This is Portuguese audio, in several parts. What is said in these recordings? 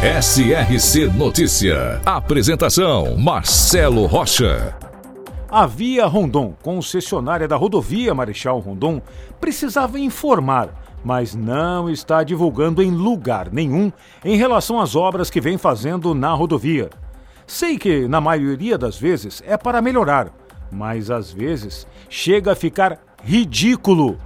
SRC Notícia. Apresentação: Marcelo Rocha. A Via Rondon, concessionária da rodovia Marechal Rondon, precisava informar, mas não está divulgando em lugar nenhum em relação às obras que vem fazendo na rodovia. Sei que, na maioria das vezes, é para melhorar, mas às vezes chega a ficar ridículo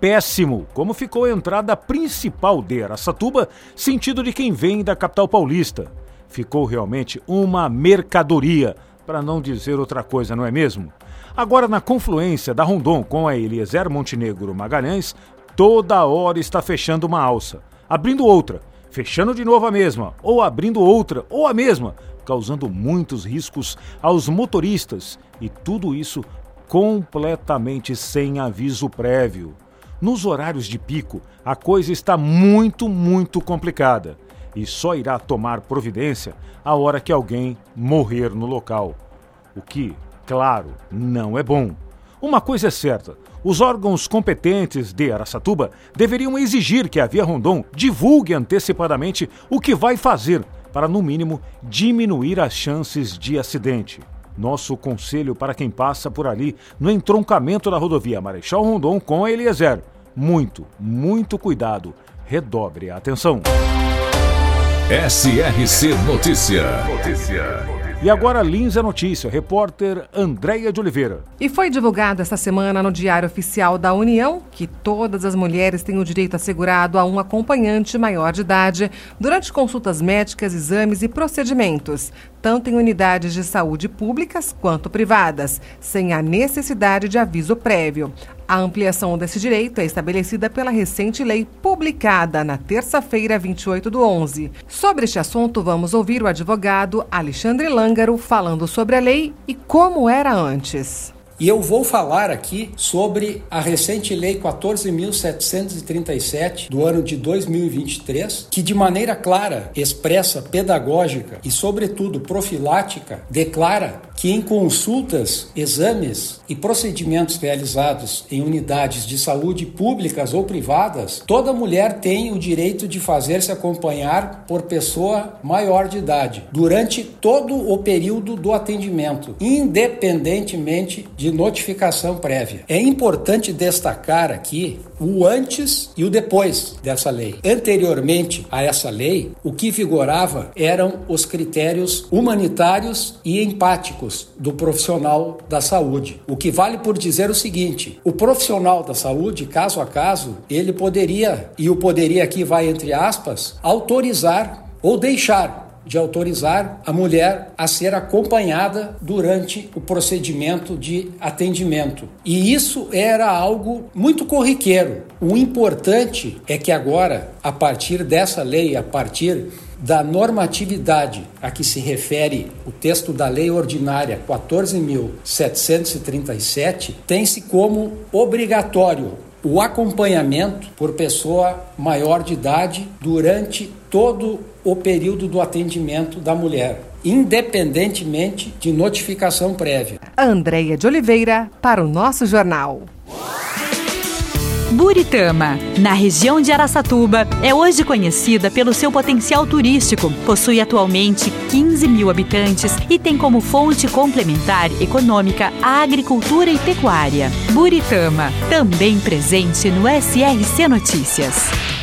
péssimo, como ficou a entrada principal de Araçatuba, sentido de quem vem da capital paulista. Ficou realmente uma mercadoria, para não dizer outra coisa, não é mesmo? Agora, na confluência da Rondon com a Eliezer Montenegro Magalhães, toda hora está fechando uma alça, abrindo outra, fechando de novo a mesma, ou abrindo outra, ou a mesma, causando muitos riscos aos motoristas e tudo isso completamente sem aviso prévio. Nos horários de pico, a coisa está muito, muito complicada e só irá tomar providência a hora que alguém morrer no local. O que, claro, não é bom. Uma coisa é certa: os órgãos competentes de Aracatuba deveriam exigir que a Via Rondon divulgue antecipadamente o que vai fazer para, no mínimo, diminuir as chances de acidente. Nosso conselho para quem passa por ali no entroncamento da rodovia Marechal Rondon com a Eliezer. Muito, muito cuidado. Redobre a atenção. SRC Notícia. Notícia. E agora Lins é notícia, repórter Andréia de Oliveira. E foi divulgado esta semana no Diário Oficial da União que todas as mulheres têm o direito assegurado a um acompanhante maior de idade durante consultas médicas, exames e procedimentos, tanto em unidades de saúde públicas quanto privadas, sem a necessidade de aviso prévio. A ampliação desse direito é estabelecida pela recente lei publicada na terça-feira, 28 do 11. Sobre este assunto, vamos ouvir o advogado Alexandre Lângaro falando sobre a lei e como era antes. E eu vou falar aqui sobre a recente Lei 14.737 do ano de 2023, que de maneira clara, expressa, pedagógica e, sobretudo, profilática, declara que em consultas, exames e procedimentos realizados em unidades de saúde públicas ou privadas, toda mulher tem o direito de fazer-se acompanhar por pessoa maior de idade durante todo o período do atendimento, independentemente de de notificação prévia. É importante destacar aqui o antes e o depois dessa lei. Anteriormente a essa lei, o que vigorava eram os critérios humanitários e empáticos do profissional da saúde. O que vale por dizer o seguinte: o profissional da saúde, caso a caso, ele poderia, e o poderia aqui vai entre aspas, autorizar ou deixar de autorizar a mulher a ser acompanhada durante o procedimento de atendimento. E isso era algo muito corriqueiro. O importante é que agora, a partir dessa lei, a partir da normatividade a que se refere o texto da Lei Ordinária 14.737, tem-se como obrigatório o acompanhamento por pessoa maior de idade durante todo o período do atendimento da mulher, independentemente de notificação prévia. Andréia de Oliveira, para o nosso jornal. Buritama, na região de Araçatuba, é hoje conhecida pelo seu potencial turístico. Possui atualmente 15 mil habitantes e tem como fonte complementar econômica a agricultura e pecuária. Buritama, também presente no SRC Notícias.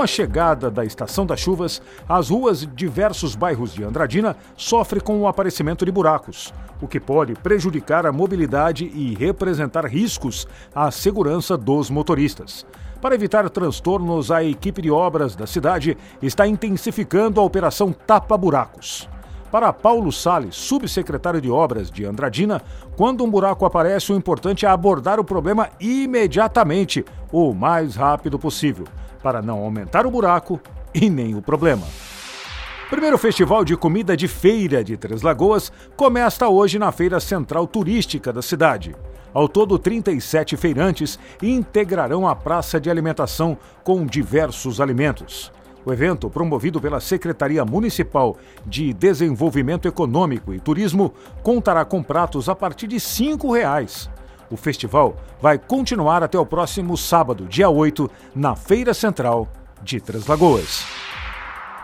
Com a chegada da estação das chuvas, as ruas de diversos bairros de Andradina sofrem com o aparecimento de buracos, o que pode prejudicar a mobilidade e representar riscos à segurança dos motoristas. Para evitar transtornos, a equipe de obras da cidade está intensificando a operação Tapa Buracos. Para Paulo Sales, subsecretário de Obras de Andradina, quando um buraco aparece, o importante é abordar o problema imediatamente, o mais rápido possível para não aumentar o buraco e nem o problema. Primeiro festival de comida de feira de Três Lagoas começa hoje na Feira Central Turística da cidade. Ao todo, 37 feirantes integrarão a praça de alimentação com diversos alimentos. O evento, promovido pela Secretaria Municipal de Desenvolvimento Econômico e Turismo, contará com pratos a partir de 5 reais. O festival vai continuar até o próximo sábado, dia 8, na Feira Central de Três Lagoas.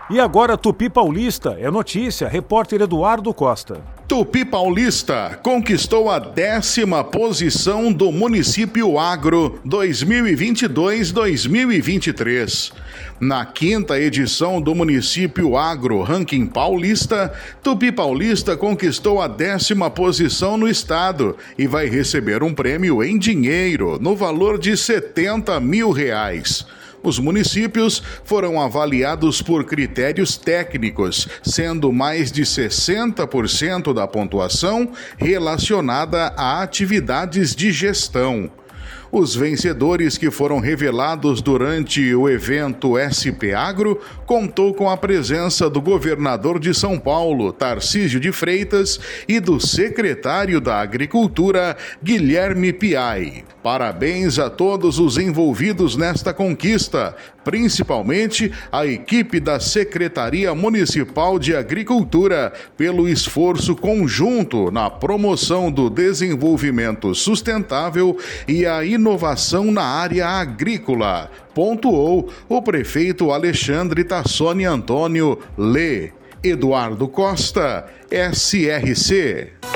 E agora Tupi Paulista é notícia, repórter Eduardo Costa. Tupi Paulista conquistou a décima posição do Município Agro 2022-2023. Na quinta edição do Município Agro Ranking Paulista, Tupi Paulista conquistou a décima posição no estado e vai receber um prêmio em dinheiro no valor de 70 mil reais. Os municípios foram avaliados por critérios técnicos, sendo mais de 60% da pontuação relacionada a atividades de gestão. Os vencedores que foram revelados durante o evento SP Agro contou com a presença do governador de São Paulo, Tarcísio de Freitas, e do secretário da Agricultura, Guilherme Piai. Parabéns a todos os envolvidos nesta conquista, principalmente a equipe da Secretaria Municipal de Agricultura, pelo esforço conjunto na promoção do desenvolvimento sustentável e a inovação na área agrícola, pontuou o prefeito Alexandre Tassoni Antônio Lê. Eduardo Costa, SRC.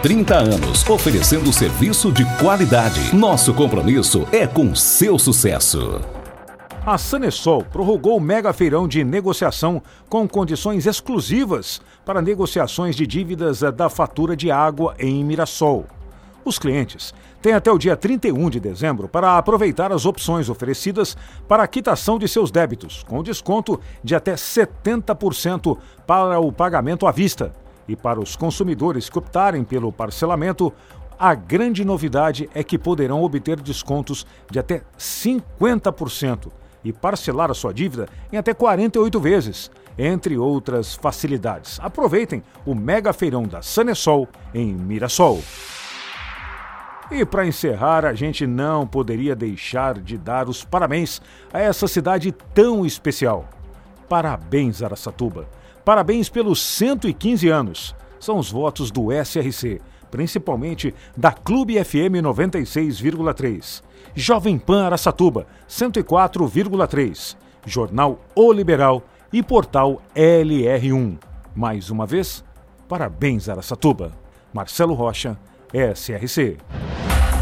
30 anos, oferecendo serviço de qualidade. Nosso compromisso é com seu sucesso. A Sanesol prorrogou o mega feirão de negociação com condições exclusivas para negociações de dívidas da fatura de água em Mirassol. Os clientes têm até o dia 31 de dezembro para aproveitar as opções oferecidas para a quitação de seus débitos, com desconto de até 70% para o pagamento à vista. E para os consumidores que optarem pelo parcelamento, a grande novidade é que poderão obter descontos de até 50% e parcelar a sua dívida em até 48 vezes, entre outras facilidades. Aproveitem o mega feirão da Sanesol em Mirassol. E para encerrar, a gente não poderia deixar de dar os parabéns a essa cidade tão especial. Parabéns, Araçatuba. Parabéns pelos 115 anos. São os votos do SRC, principalmente da Clube FM 96,3. Jovem Pan Araçatuba, 104,3. Jornal O Liberal e Portal LR1. Mais uma vez, parabéns Araçatuba. Marcelo Rocha, SRC.